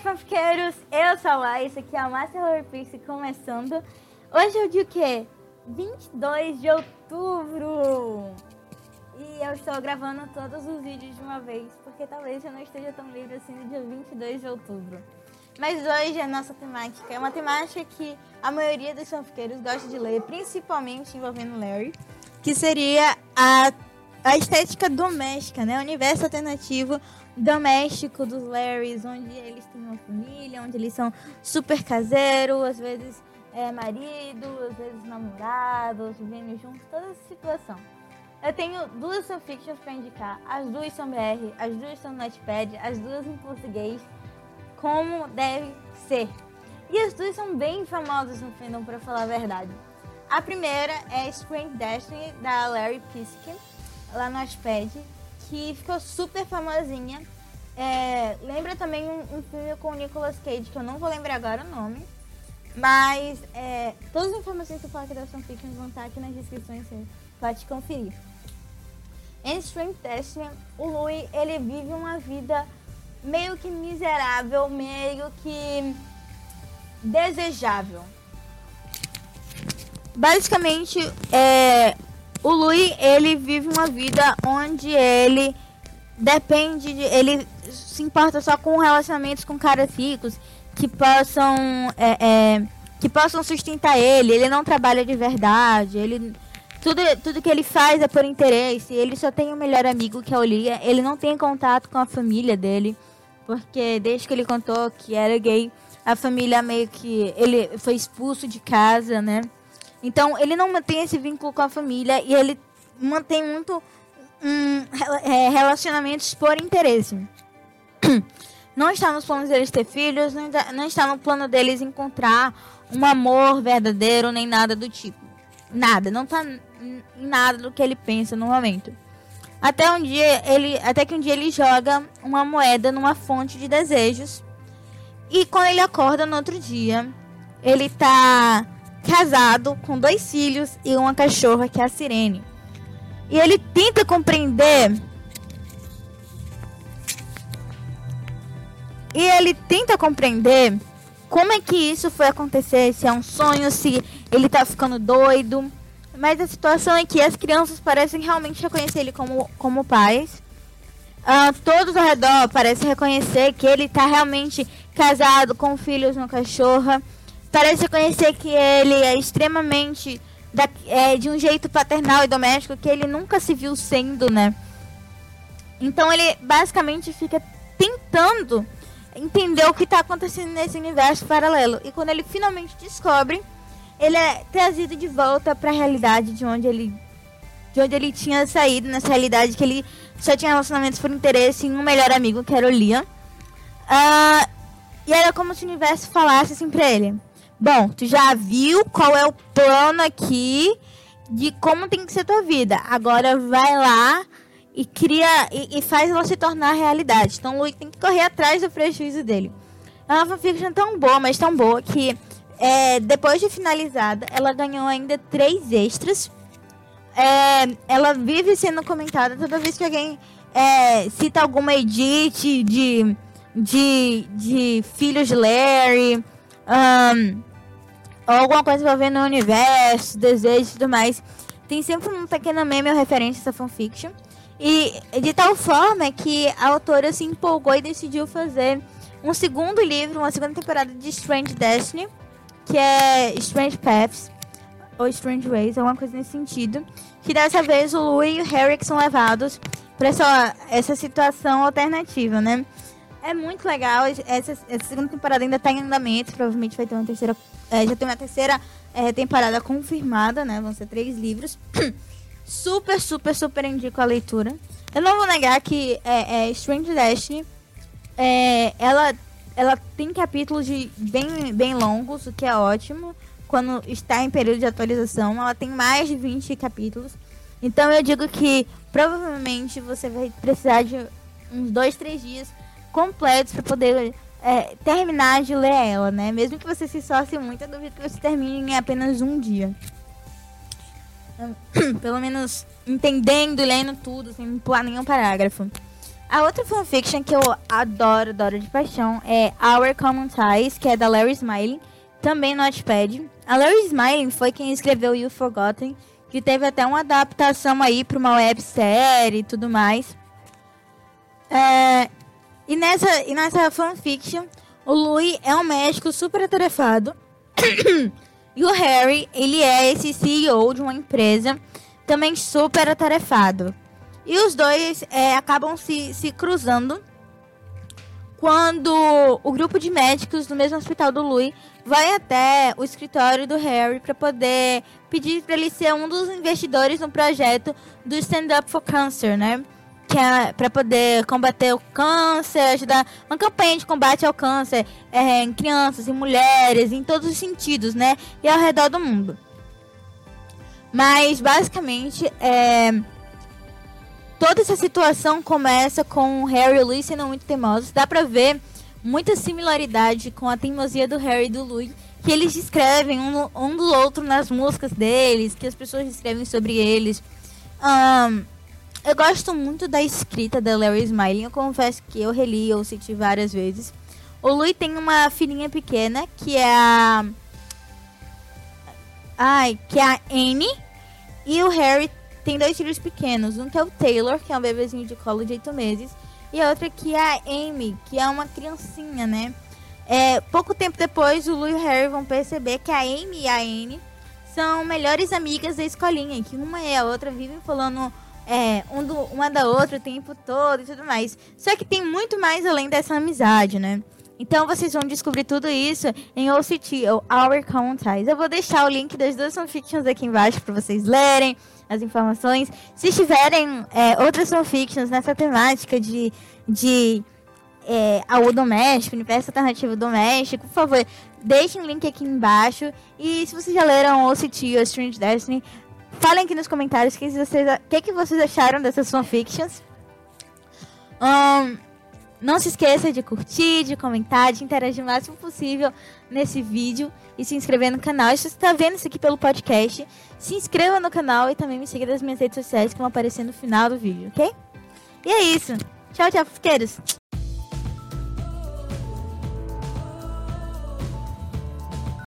aí, fanfiqueiros? Eu sou a isso aqui é a Master Horror Pixie começando. Hoje é o dia o quê? 22 de outubro! E eu estou gravando todos os vídeos de uma vez, porque talvez eu não esteja tão livre assim no dia 22 de outubro. Mas hoje a nossa temática é uma temática que a maioria dos fanfiqueiros gosta de ler, principalmente envolvendo Larry, que seria a, a estética doméstica, né? O universo alternativo doméstico dos Larrys, onde eles têm uma família, onde eles são super caseiros, às vezes é marido, às vezes namorado, vivendo juntos, toda essa situação. Eu tenho duas fanfictions para indicar, as duas são BR, as duas são no Notepad, as duas em português, como deve ser. E as duas são bem famosas no fandom, para falar a verdade. A primeira é Spring Destiny, da Larry Pisk, lá no Notepad, que ficou super famosinha. É, lembra também um, um, filme com o Nicolas Cage, que eu não vou lembrar agora o nome. Mas é, todas as informações que eu falo aqui da fanfiction vão estar aqui nas descrições, você pode conferir. Em String Testing, o Louis ele vive uma vida meio que miserável, meio que desejável. Basicamente, é, o Louis, ele vive uma vida onde ele depende de, ele se importa só com relacionamentos com caras ricos que possam é, é, que possam sustentar ele. Ele não trabalha de verdade. Ele tudo, tudo que ele faz é por interesse. Ele só tem um melhor amigo que é o Lia. Ele não tem contato com a família dele, porque desde que ele contou que era gay, a família meio que ele foi expulso de casa, né? Então, ele não mantém esse vínculo com a família e ele mantém muito hum, relacionamentos por interesse. Não está nos planos deles ter filhos, não está no plano deles encontrar um amor verdadeiro, nem nada do tipo. Nada, não está em nada do que ele pensa no momento. Até um dia ele, até que um dia ele joga uma moeda numa fonte de desejos. E quando ele acorda no outro dia, ele está casado com dois filhos e uma cachorra que é a Sirene. E ele tenta compreender. E ele tenta compreender como é que isso foi acontecer, se é um sonho, se ele tá ficando doido. Mas a situação é que as crianças parecem realmente reconhecer ele como, como pais. Uh, todos ao redor parecem reconhecer que ele tá realmente casado com filhos, uma cachorra parece reconhecer que ele é extremamente da, é, de um jeito paternal e doméstico que ele nunca se viu sendo, né? Então ele basicamente fica tentando entender o que está acontecendo nesse universo paralelo. E quando ele finalmente descobre, ele é trazido de volta para a realidade de onde ele de onde ele tinha saído, nessa realidade que ele só tinha relacionamentos por interesse em um melhor amigo, que era o Liam. Uh, e era como se o universo falasse assim pra ele: Bom, tu já viu qual é o plano aqui de como tem que ser tua vida. Agora vai lá e cria e, e faz ela se tornar realidade. Então o Luiz tem que correr atrás do prejuízo dele. É uma fanfiction tão boa, mas tão boa que é, depois de finalizada, ela ganhou ainda três extras. É, ela vive sendo comentada toda vez que alguém é, cita alguma edit de, de, de filhos de Larry. Um, ou alguma coisa envolvendo o universo, desejos e tudo mais. Tem sempre um pequeno meme ou referência a essa fanfiction. E de tal forma que a autora se empolgou e decidiu fazer um segundo livro, uma segunda temporada de Strange Destiny, que é Strange Paths, ou Strange Ways, alguma coisa nesse sentido. Que dessa vez o Lou e o Harry são levados para essa, essa situação alternativa, né? É muito legal. Essa, essa segunda temporada ainda está em andamento. Provavelmente vai ter uma terceira. É, já tem uma terceira é, temporada confirmada, né? Vão ser três livros. super, super, super indico a leitura. Eu não vou negar que é, é Strange Destiny. É, ela, ela tem capítulos de bem, bem longos, o que é ótimo. Quando está em período de atualização, ela tem mais de 20 capítulos. Então eu digo que provavelmente você vai precisar de uns dois, três dias completos para poder é, terminar de ler ela, né? Mesmo que você se esforce muito, eu duvido que você termine em apenas um dia. Pelo menos entendendo lendo tudo, sem pular nenhum parágrafo. A outra fanfiction que eu adoro, adoro de paixão é Our Common Ties, que é da Larry Smiling, também no Notepad. A Larry Smiling foi quem escreveu You Forgotten, que teve até uma adaptação aí para uma websérie e tudo mais. É, e, nessa, e nessa fanfiction, o Louis é um médico super atarefado. e o Harry, ele é esse CEO de uma empresa também super atarefado. E os dois é, acabam se, se cruzando quando o grupo de médicos do mesmo hospital do Louis vai até o escritório do Harry para poder pedir para ele ser um dos investidores no projeto do Stand Up for Cancer, né? Que é para poder combater o câncer, ajudar uma campanha de combate ao câncer é, em crianças, em mulheres, em todos os sentidos, né? E ao redor do mundo. Mas basicamente é, toda essa situação começa com Harry e o Louis sendo muito teimosos. Dá pra ver muita similaridade com a teimosia do Harry e do Louis, que eles descrevem um, um do outro nas músicas deles, que as pessoas escrevem sobre eles. Um, eu gosto muito da escrita da Larry Smiling. Eu confesso que eu reli ou senti várias vezes. O Louis tem uma filhinha pequena que é a. Ai, que é a Annie. E o Harry tem dois filhos pequenos. Um que é o Taylor, que é um bebezinho de colo de oito meses. E a outra que é a Amy, que é uma criancinha, né? É, pouco tempo depois, o Lu e o Harry vão perceber que a Amy e a Anne são melhores amigas da escolinha. Que uma e a outra vivem falando é, um do, uma da outra o tempo todo e tudo mais. Só que tem muito mais além dessa amizade, né? Então vocês vão descobrir tudo isso em OCT, ou Our Common Ties. Eu vou deixar o link das duas fanfictions aqui embaixo para vocês lerem as informações. Se tiverem é, outras fanfictions nessa temática de, de é, algo doméstico, universo alternativo doméstico, por favor, deixem o link aqui embaixo. E se vocês já leram OCT ou Strange Destiny, falem aqui nos comentários o que, vocês, que, que vocês acharam dessas fanfictions. Um, não se esqueça de curtir, de comentar, de interagir o máximo possível nesse vídeo e se inscrever no canal. Se você está vendo isso aqui pelo podcast, se inscreva no canal e também me siga nas minhas redes sociais que vão aparecer no final do vídeo, ok? E é isso. Tchau, tchau, fusqueiros.